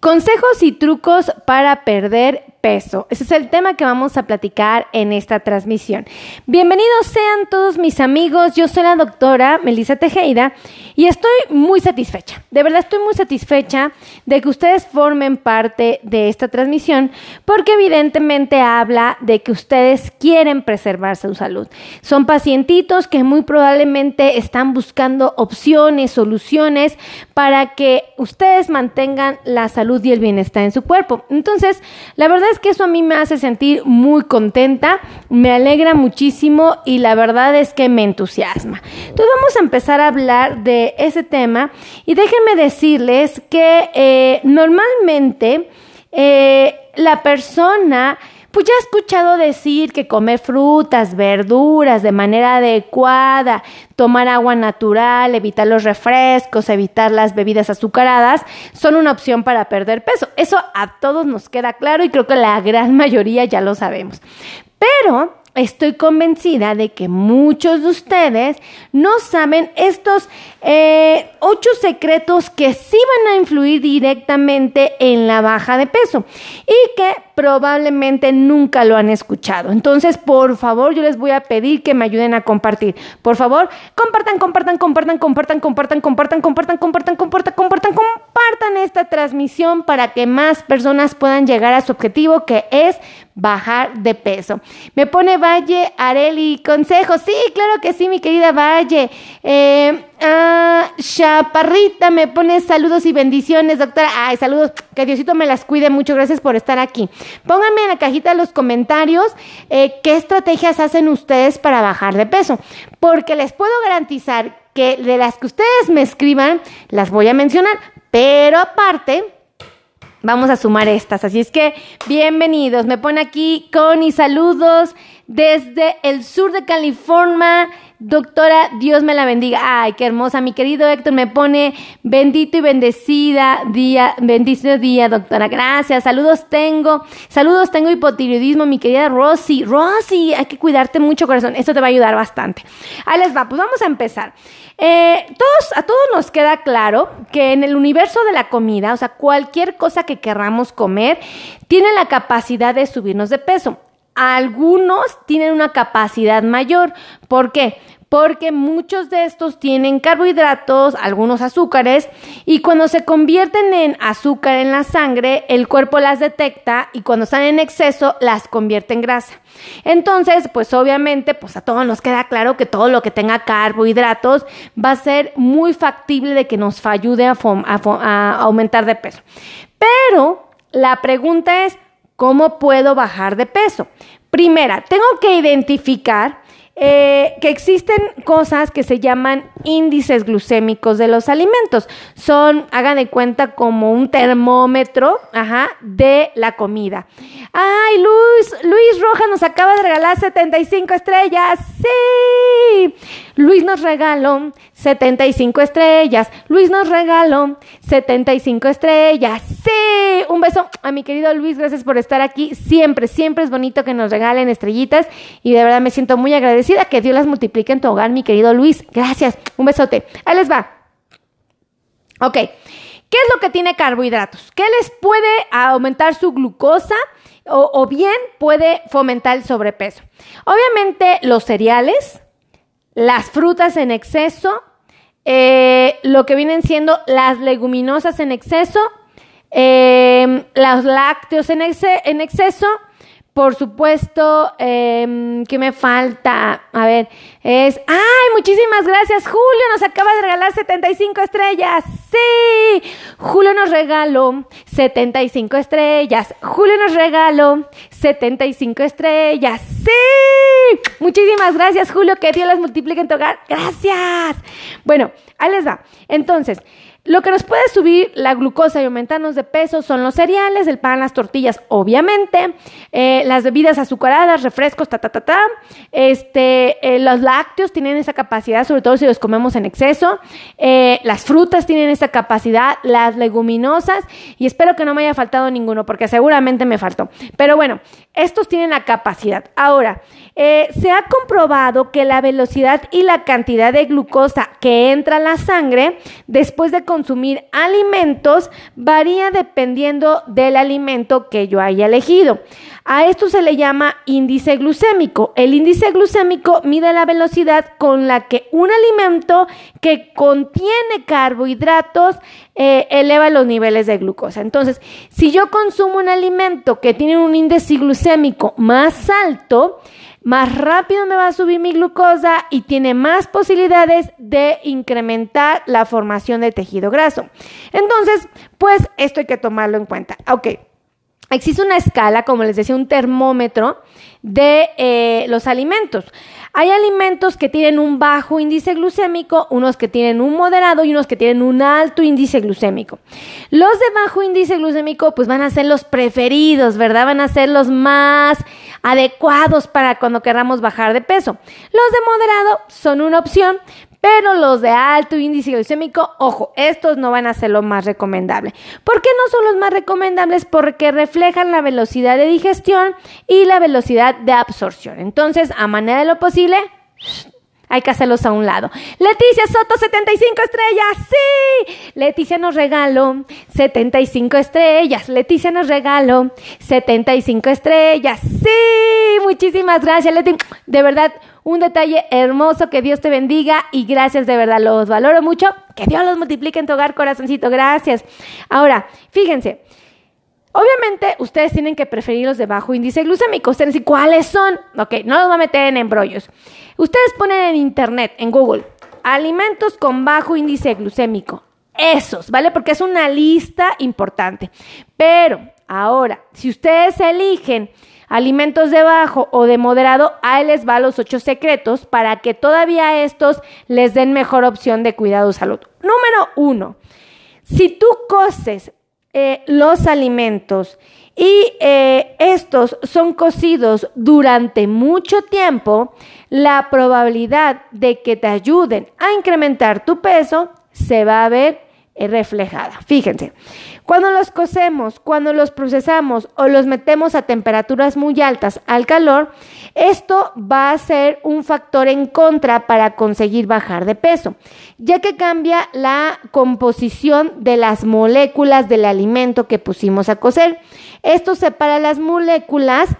Consejos y trucos para perder peso. Ese es el tema que vamos a platicar en esta transmisión. Bienvenidos sean todos mis amigos. Yo soy la doctora Melissa Tejeda y estoy muy satisfecha. De verdad estoy muy satisfecha de que ustedes formen parte de esta transmisión porque evidentemente habla de que ustedes quieren preservar su salud. Son pacientitos que muy probablemente están buscando opciones, soluciones para que ustedes mantengan la salud y el bienestar en su cuerpo. Entonces, la verdad es que eso a mí me hace sentir muy contenta, me alegra muchísimo y la verdad es que me entusiasma. Entonces vamos a empezar a hablar de ese tema y déjenme decirles que eh, normalmente eh, la persona pues ya he escuchado decir que comer frutas, verduras de manera adecuada, tomar agua natural, evitar los refrescos, evitar las bebidas azucaradas, son una opción para perder peso. Eso a todos nos queda claro y creo que la gran mayoría ya lo sabemos. Pero estoy convencida de que muchos de ustedes no saben estos eh, ocho secretos que sí van a influir directamente en la baja de peso y que probablemente nunca lo han escuchado. Entonces, por favor, yo les voy a pedir que me ayuden a compartir. Por favor, compartan, compartan, compartan, compartan, compartan, compartan, compartan, compartan, compartan, compartan, compartan esta transmisión para que más personas puedan llegar a su objetivo que es bajar de peso. Me pone Valle Areli, consejo. Sí, claro que sí, mi querida Valle. Eh, ah, Chaparrita me pone saludos y bendiciones, doctora. Ay, saludos. Que Diosito me las cuide mucho. Gracias por estar aquí. Pónganme en la cajita de los comentarios eh, qué estrategias hacen ustedes para bajar de peso. Porque les puedo garantizar que de las que ustedes me escriban, las voy a mencionar. Pero aparte Vamos a sumar estas. Así es que bienvenidos. Me pone aquí Connie, saludos desde el sur de California. Doctora, Dios me la bendiga. Ay, qué hermosa. Mi querido Héctor me pone bendito y bendecida día, bendito día, doctora. Gracias. Saludos tengo. Saludos tengo hipotiroidismo, mi querida Rosy. Rosy, hay que cuidarte mucho, corazón. Esto te va a ayudar bastante. Ahí les va. Pues vamos a empezar. Eh, todos, a todos nos queda claro que en el universo de la comida, o sea, cualquier cosa que querramos comer, tiene la capacidad de subirnos de peso algunos tienen una capacidad mayor. ¿Por qué? Porque muchos de estos tienen carbohidratos, algunos azúcares, y cuando se convierten en azúcar en la sangre, el cuerpo las detecta y cuando están en exceso las convierte en grasa. Entonces, pues obviamente, pues a todos nos queda claro que todo lo que tenga carbohidratos va a ser muy factible de que nos ayude a, a aumentar de peso. Pero la pregunta es, ¿Cómo puedo bajar de peso? Primera, tengo que identificar eh, que existen cosas que se llaman índices glucémicos de los alimentos. Son, hagan de cuenta, como un termómetro ajá, de la comida. Ay, Luis, Luis Roja nos acaba de regalar 75 estrellas. Sí. Luis nos regaló 75 estrellas. Luis nos regaló 75 estrellas. Sí. Un beso a mi querido Luis. Gracias por estar aquí. Siempre, siempre es bonito que nos regalen estrellitas. Y de verdad me siento muy agradecida. Que Dios las multiplique en tu hogar, mi querido Luis. Gracias. Un besote. Ahí les va. Ok. ¿Qué es lo que tiene carbohidratos? ¿Qué les puede aumentar su glucosa? o, bien puede fomentar el sobrepeso. Obviamente los cereales, las frutas en exceso, eh, lo que vienen siendo las leguminosas en exceso, eh, los lácteos en, en exceso, por supuesto, eh, ¿qué me falta? A ver, es. ¡Ay! Muchísimas gracias, Julio. Nos acaba de regalar 75 estrellas. ¡Sí! Julio nos regaló 75 estrellas. Julio nos regaló 75 estrellas. ¡Sí! Muchísimas gracias, Julio. Que Dios las multiplique en tu hogar. Gracias. Bueno, ahí les va. Entonces. Lo que nos puede subir la glucosa y aumentarnos de peso son los cereales, el pan, las tortillas, obviamente, eh, las bebidas azucaradas, refrescos, ta, ta, ta, ta. Este, eh, los lácteos tienen esa capacidad, sobre todo si los comemos en exceso. Eh, las frutas tienen esa capacidad, las leguminosas, y espero que no me haya faltado ninguno, porque seguramente me faltó. Pero bueno, estos tienen la capacidad. Ahora, se ha comprobado que la velocidad y la cantidad de glucosa que entra a la sangre después de consumir alimentos varía dependiendo del alimento que yo haya elegido. A esto se le llama índice glucémico. El índice glucémico mide la velocidad con la que un alimento que contiene carbohidratos eh, eleva los niveles de glucosa. Entonces, si yo consumo un alimento que tiene un índice glucémico más alto, más rápido me va a subir mi glucosa y tiene más posibilidades de incrementar la formación de tejido graso. Entonces, pues esto hay que tomarlo en cuenta. Ok. Existe una escala, como les decía, un termómetro de eh, los alimentos. Hay alimentos que tienen un bajo índice glucémico, unos que tienen un moderado y unos que tienen un alto índice glucémico. Los de bajo índice glucémico pues van a ser los preferidos, ¿verdad? Van a ser los más adecuados para cuando queramos bajar de peso. Los de moderado son una opción, pero los de alto índice glucémico, ojo, estos no van a ser lo más recomendable. ¿Por qué no son los más recomendables? Porque reflejan la velocidad de digestión y la velocidad de absorción. Entonces, a manera de lo posible, hay que hacerlos a un lado. Leticia Soto, 75 estrellas. Sí. Leticia nos regaló 75 estrellas. Leticia nos regaló 75 estrellas. Sí. Muchísimas gracias, Leti. De verdad, un detalle hermoso. Que Dios te bendiga y gracias, de verdad, los valoro mucho. Que Dios los multiplique en tu hogar, corazoncito. Gracias. Ahora, fíjense. Obviamente, ustedes tienen que preferir los de bajo índice glucémico. Ustedes dicen, ¿cuáles son? Ok, no los voy a meter en embrollos. Ustedes ponen en internet, en Google, alimentos con bajo índice glucémico. Esos, ¿vale? Porque es una lista importante. Pero ahora, si ustedes eligen alimentos de bajo o de moderado, ahí les va los ocho secretos para que todavía estos les den mejor opción de cuidado salud. Número uno, si tú coces eh, los alimentos. Y eh, estos son cocidos durante mucho tiempo, la probabilidad de que te ayuden a incrementar tu peso se va a ver reflejada. Fíjense, cuando los cocemos, cuando los procesamos o los metemos a temperaturas muy altas al calor, esto va a ser un factor en contra para conseguir bajar de peso, ya que cambia la composición de las moléculas del alimento que pusimos a cocer. Esto separa las moléculas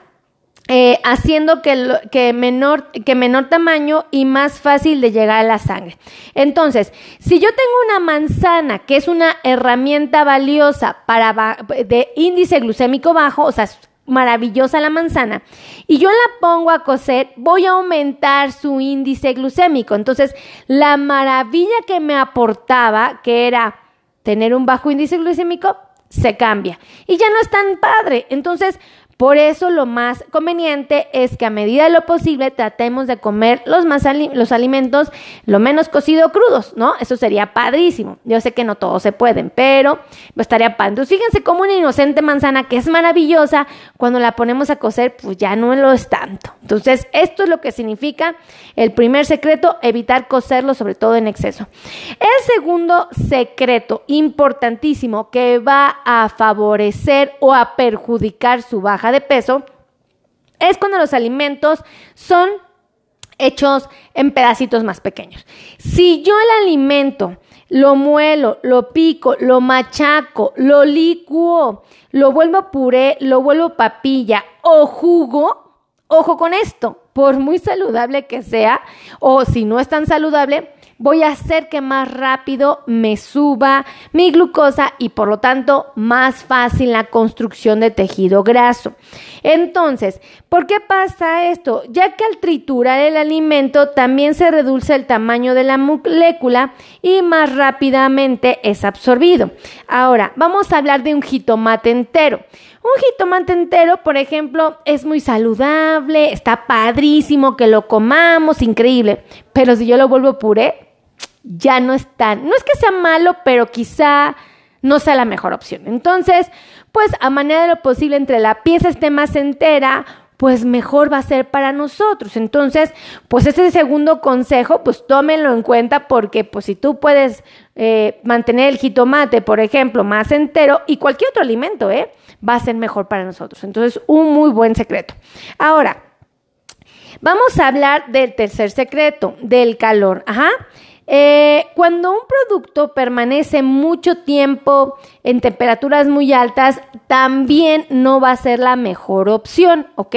eh, haciendo que, que, menor, que menor tamaño y más fácil de llegar a la sangre. Entonces, si yo tengo una manzana, que es una herramienta valiosa para de índice glucémico bajo, o sea, maravillosa la manzana, y yo la pongo a cocer, voy a aumentar su índice glucémico. Entonces, la maravilla que me aportaba, que era tener un bajo índice glucémico, se cambia. Y ya no es tan padre. Entonces, por eso lo más conveniente es que a medida de lo posible tratemos de comer los, más los alimentos lo menos cocido crudos, ¿no? Eso sería padrísimo. Yo sé que no todos se pueden, pero estaría padre. Fíjense como una inocente manzana que es maravillosa, cuando la ponemos a cocer, pues ya no lo es tanto. Entonces esto es lo que significa el primer secreto, evitar cocerlo, sobre todo en exceso. El segundo secreto importantísimo que va a favorecer o a perjudicar su baja de peso es cuando los alimentos son hechos en pedacitos más pequeños. Si yo el alimento lo muelo, lo pico, lo machaco, lo licuo, lo vuelvo puré, lo vuelvo papilla o jugo, ojo con esto, por muy saludable que sea, o si no es tan saludable, voy a hacer que más rápido me suba mi glucosa y por lo tanto más fácil la construcción de tejido graso. Entonces, ¿por qué pasa esto? Ya que al triturar el alimento también se reduce el tamaño de la molécula y más rápidamente es absorbido. Ahora, vamos a hablar de un jitomate entero. Un jitomate entero, por ejemplo, es muy saludable, está padrísimo que lo comamos, increíble. Pero si yo lo vuelvo puré, ya no es tan, no es que sea malo, pero quizá no sea la mejor opción. Entonces, pues a manera de lo posible, entre la pieza esté más entera, pues mejor va a ser para nosotros. Entonces, pues ese segundo consejo, pues tómenlo en cuenta porque pues si tú puedes eh, mantener el jitomate, por ejemplo, más entero y cualquier otro alimento, ¿eh? va a ser mejor para nosotros. Entonces, un muy buen secreto. Ahora, vamos a hablar del tercer secreto, del calor. Ajá. Eh, cuando un producto permanece mucho tiempo en temperaturas muy altas, también no va a ser la mejor opción, ¿ok?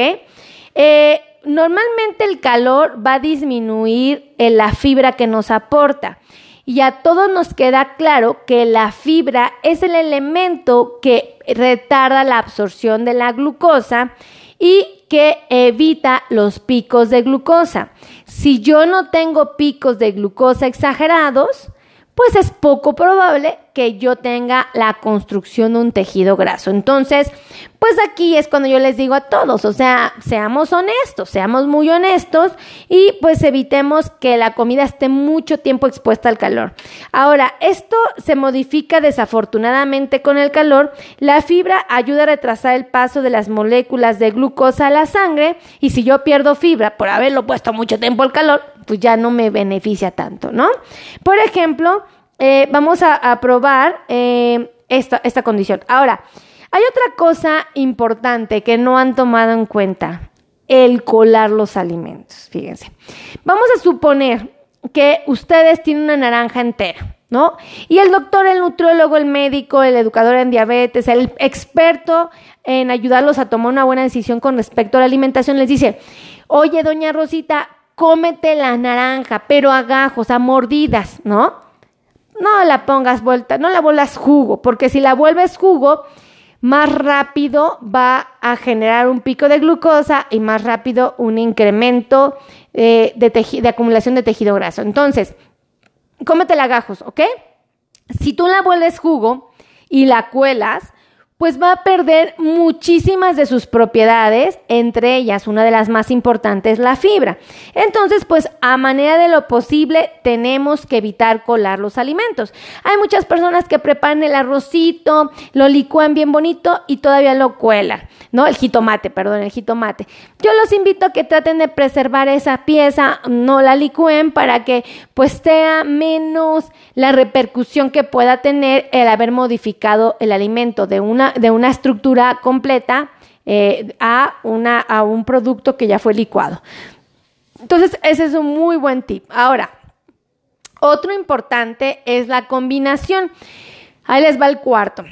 Eh, normalmente el calor va a disminuir la fibra que nos aporta. Y a todos nos queda claro que la fibra es el elemento que retarda la absorción de la glucosa y que evita los picos de glucosa. Si yo no tengo picos de glucosa exagerados, pues es poco probable que yo tenga la construcción de un tejido graso. Entonces, pues aquí es cuando yo les digo a todos, o sea, seamos honestos, seamos muy honestos y pues evitemos que la comida esté mucho tiempo expuesta al calor. Ahora, esto se modifica desafortunadamente con el calor. La fibra ayuda a retrasar el paso de las moléculas de glucosa a la sangre y si yo pierdo fibra por haberlo puesto mucho tiempo al calor, pues ya no me beneficia tanto, ¿no? Por ejemplo, eh, vamos a, probar eh, esta, esta condición. Ahora, hay otra cosa importante que no han tomado en cuenta, el colar los alimentos. Fíjense, vamos a suponer que ustedes tienen una naranja entera. ¿No? Y el doctor, el nutriólogo, el médico, el educador en diabetes, el experto en ayudarlos a tomar una buena decisión con respecto a la alimentación, les dice, oye, doña Rosita, cómete la naranja, pero a gajos, a mordidas, ¿no? No la pongas vuelta, no la vuelvas jugo, porque si la vuelves jugo, más rápido va a generar un pico de glucosa y más rápido un incremento eh, de, de acumulación de tejido graso. Entonces, cómete la gajos, ¿ok? Si tú la vuelves jugo y la cuelas, pues va a perder muchísimas de sus propiedades, entre ellas una de las más importantes, la fibra. Entonces, pues a manera de lo posible tenemos que evitar colar los alimentos. Hay muchas personas que preparan el arrocito, lo licúan bien bonito y todavía lo cuelan, ¿no? El jitomate, perdón, el jitomate. Yo los invito a que traten de preservar esa pieza, no la licúen para que pues sea menos la repercusión que pueda tener el haber modificado el alimento de una de una estructura completa eh, a, una, a un producto que ya fue licuado. Entonces, ese es un muy buen tip. Ahora, otro importante es la combinación. Ahí les va el cuarto.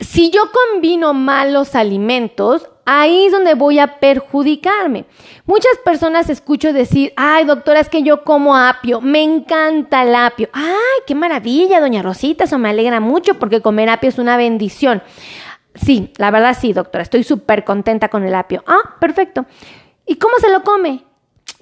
Si yo combino malos alimentos, ahí es donde voy a perjudicarme. Muchas personas escucho decir, ay doctora, es que yo como apio, me encanta el apio. Ay, qué maravilla, doña Rosita, eso me alegra mucho porque comer apio es una bendición. Sí, la verdad sí, doctora, estoy súper contenta con el apio. Ah, perfecto. ¿Y cómo se lo come?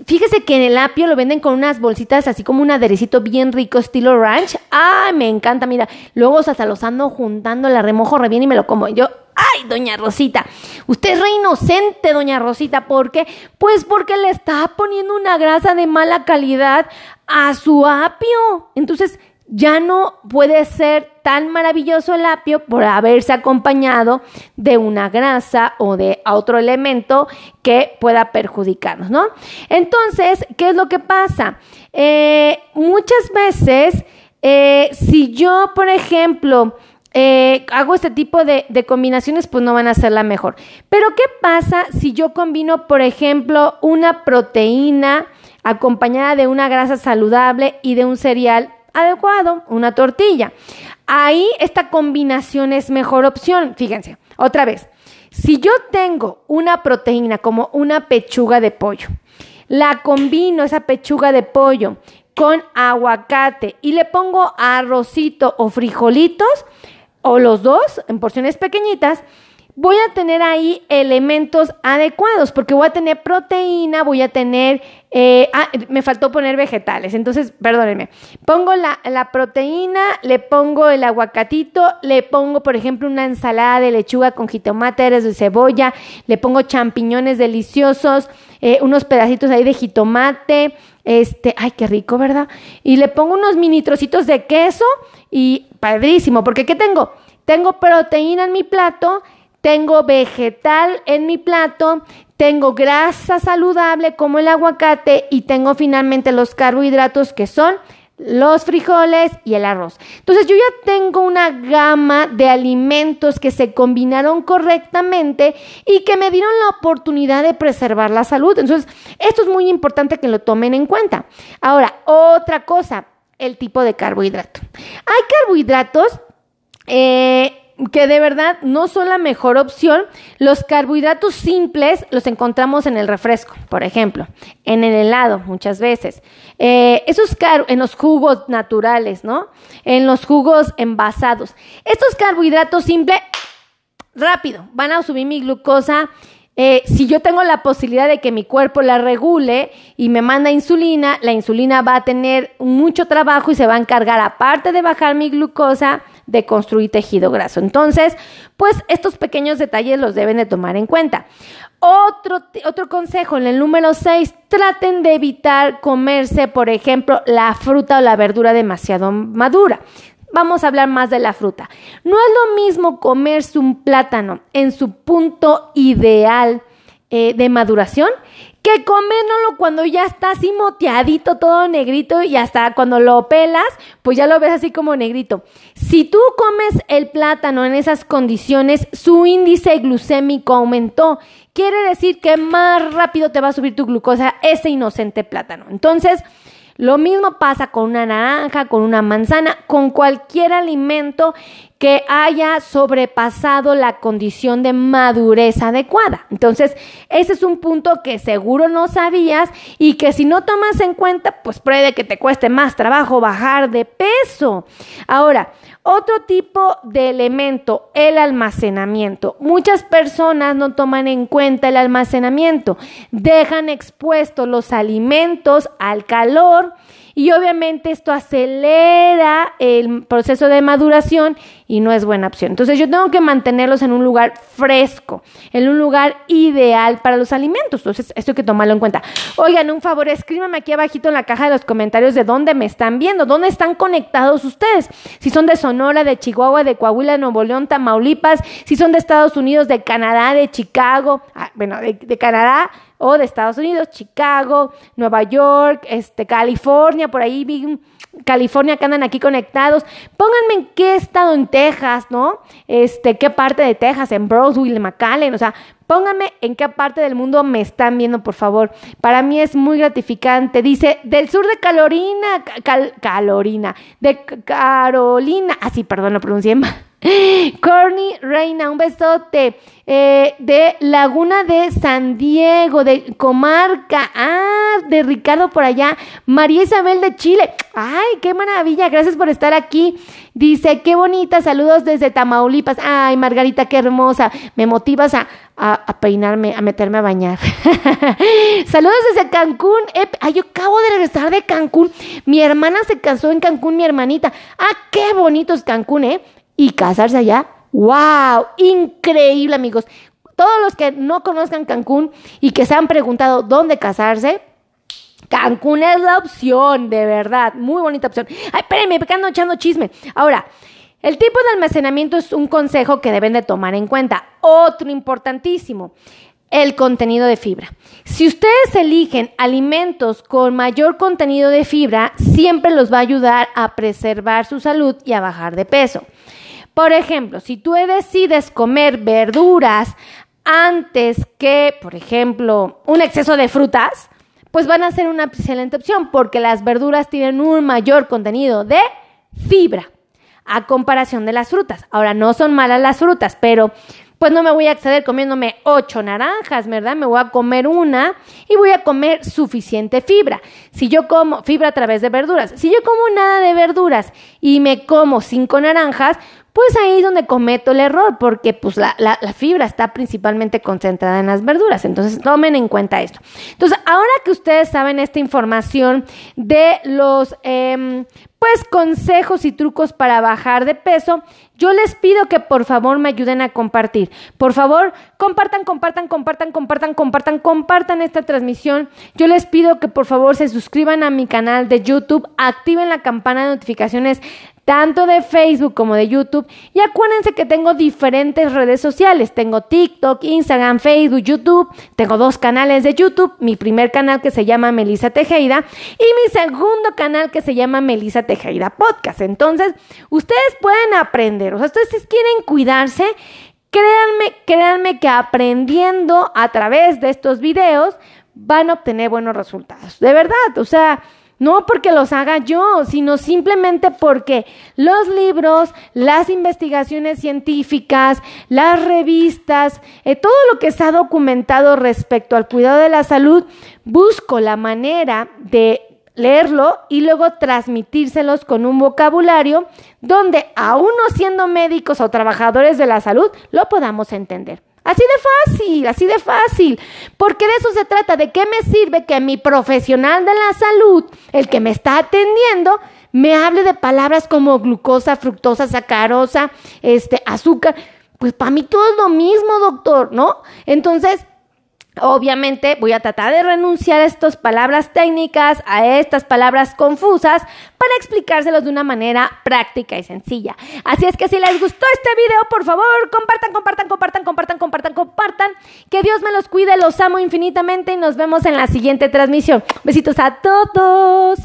Fíjese que en el apio lo venden con unas bolsitas así como un aderecito bien rico estilo ranch. Ay, me encanta, mira. Luego hasta los ando juntando, la remojo re bien y me lo como. Yo, ay, doña Rosita, usted es re inocente, doña Rosita. ¿Por qué? Pues porque le está poniendo una grasa de mala calidad a su apio. Entonces, ya no puede ser tan maravilloso el apio por haberse acompañado de una grasa o de otro elemento que pueda perjudicarnos, ¿no? Entonces, ¿qué es lo que pasa? Eh, muchas veces, eh, si yo, por ejemplo, eh, hago este tipo de, de, combinaciones, pues no van a ser la mejor. Pero ¿qué pasa si yo combino, por ejemplo, una proteína acompañada de una grasa saludable y de un cereal adecuado, una tortilla. Ahí esta combinación es mejor opción. Fíjense, otra vez, si yo tengo una proteína como una pechuga de pollo, la combino esa pechuga de pollo con aguacate y le pongo arrocito o frijolitos, o los dos en porciones pequeñitas, voy a tener ahí elementos adecuados, porque voy a tener proteína, voy a tener, eh, ah, me faltó poner vegetales, entonces, perdónenme, pongo la, proteína, le pongo el aguacatito, le pongo, por ejemplo, una ensalada de lechuga con jitomate, de cebolla, le pongo champiñones deliciosos, eh, unos pedacitos ahí de jitomate, este, ay, qué rico, ¿verdad? Y le pongo unos mini trocitos de queso y padrísimo, porque ¿qué tengo? Tengo proteína en mi plato, tengo vegetal en mi plato, tengo grasa saludable como el aguacate y tengo finalmente los carbohidratos que son los frijoles y el arroz. Entonces yo ya tengo una gama de alimentos que se combinaron correctamente y que me dieron la oportunidad de preservar la salud. Entonces esto es muy importante que lo tomen en cuenta. Ahora, otra cosa, el tipo de carbohidrato. Hay carbohidratos eh, que de verdad no son la mejor opción. Los carbohidratos simples los encontramos en el refresco, por ejemplo, en el helado muchas veces. Eh, esos en los jugos naturales, ¿no? En los jugos envasados. Estos carbohidratos simples, rápido, van a subir mi glucosa. Eh, si yo tengo la posibilidad de que mi cuerpo la regule y me manda insulina, la insulina va a tener mucho trabajo y se va a encargar, aparte de bajar mi glucosa, de construir tejido graso. Entonces, pues estos pequeños detalles los deben de tomar en cuenta. Otro, otro consejo, en el número 6, traten de evitar comerse, por ejemplo, la fruta o la verdura demasiado madura. Vamos a hablar más de la fruta. No es lo mismo comerse un plátano en su punto ideal eh, de maduración que comérnoslo cuando ya está así moteadito, todo negrito y hasta cuando lo pelas, pues ya lo ves así como negrito. Si tú comes el plátano en esas condiciones, su índice glucémico aumentó. Quiere decir que más rápido te va a subir tu glucosa ese inocente plátano. Entonces, lo mismo pasa con una naranja, con una manzana, con cualquier alimento que haya sobrepasado la condición de madurez adecuada. Entonces, ese es un punto que seguro no sabías y que si no tomas en cuenta, pues puede que te cueste más trabajo bajar de peso. Ahora, otro tipo de elemento, el almacenamiento. Muchas personas no toman en cuenta el almacenamiento, dejan expuestos los alimentos al calor y obviamente esto acelera el proceso de maduración y no es buena opción. Entonces yo tengo que mantenerlos en un lugar fresco, en un lugar ideal para los alimentos. Entonces esto hay que tomarlo en cuenta. Oigan, un favor, escríbanme aquí abajito en la caja de los comentarios de dónde me están viendo, dónde están conectados ustedes. Si son de Sonora, de Chihuahua, de Coahuila, de Nuevo León, Tamaulipas, si son de Estados Unidos, de Canadá, de Chicago, ah, bueno, de Canadá o de Estados Unidos, Chicago, Nueva York, este, California, por ahí California que andan aquí conectados. Pónganme en qué estado en Texas, ¿no? Este, qué parte de Texas, en Brownsville, McAllen, o sea, pónganme en qué parte del mundo me están viendo, por favor. Para mí es muy gratificante. Dice, del sur de Calorina, Calorina, de Carolina, así, ah, perdón, lo pronuncié mal. Corny Reina, un besote. Eh, de Laguna de San Diego, de Comarca. Ah, de Ricardo por allá. María Isabel de Chile. Ay, qué maravilla. Gracias por estar aquí. Dice, qué bonita. Saludos desde Tamaulipas. Ay, Margarita, qué hermosa. Me motivas a, a, peinarme, a meterme a bañar. Saludos desde Cancún. ay, yo acabo de regresar de Cancún. Mi hermana se casó en Cancún, mi hermanita. Ah, qué bonito es Cancún, ¿eh? Y casarse allá. ¡Wow! Increíble, amigos. Todos los que no conozcan Cancún y que se han preguntado dónde casarse, Cancún es la opción, de verdad. Muy bonita opción. Ay, espérenme, me ando echando chisme. Ahora, el tipo de almacenamiento es un consejo que deben de tomar en cuenta. Otro importantísimo el contenido de fibra. Si ustedes eligen alimentos con mayor contenido de fibra, siempre los va a ayudar a preservar su salud y a bajar de peso. Por ejemplo, si tú decides comer verduras antes que, por ejemplo, un exceso de frutas, pues van a ser una excelente opción porque las verduras tienen un mayor contenido de fibra a comparación de las frutas. Ahora, no son malas las frutas, pero pues no me voy a acceder comiéndome ocho naranjas, ¿verdad? Me voy a comer una y voy a comer suficiente fibra. Si yo como fibra a través de verduras, si yo como nada de verduras y me como cinco naranjas, pues ahí es donde cometo el error, porque pues la, fibra está principalmente concentrada en las verduras. Entonces tomen en cuenta esto. Entonces, ahora que ustedes saben esta información de los em, pues consejos y trucos para bajar de peso, yo les pido que por favor me ayuden a compartir. Por favor, compartan, compartan, compartan, compartan, compartan, compartan esta transmisión. Yo les pido que por favor se suscriban a mi canal de YouTube, activen la campana de notificaciones tanto de Facebook como de YouTube. Y acuérdense que tengo diferentes redes sociales. Tengo TikTok, Instagram, Facebook, YouTube. Tengo dos canales de YouTube. Mi primer canal que se llama Melissa Tejeda y mi segundo canal que se llama Melissa Tejeda Podcast. Entonces, ustedes pueden aprender. O sea, ustedes quieren cuidarse. Créanme, créanme que aprendiendo a través de estos videos van a obtener buenos resultados. De verdad, o sea, no porque los haga yo, sino simplemente porque los libros, las investigaciones científicas, las revistas, eh, todo lo que ha documentado respecto al cuidado de la salud, busco la manera de leerlo y luego transmitírselos con un vocabulario donde, aún no siendo médicos o trabajadores de la salud, lo podamos entender. Así de fácil, así de fácil. Porque de eso se trata. ¿De qué me sirve que mi profesional de la salud, el que me está atendiendo, me hable de palabras como glucosa, fructosa, sacarosa, este, azúcar? Pues para mí todo es lo mismo, doctor, ¿no? Entonces, Obviamente voy a tratar de renunciar a estas palabras técnicas, a estas palabras confusas, para explicárselos de una manera práctica y sencilla. Así es que si les gustó este video, por favor, compartan, compartan, compartan, compartan, compartan, compartan. Que Dios me los cuide, los amo infinitamente y nos vemos en la siguiente transmisión. Besitos a todos.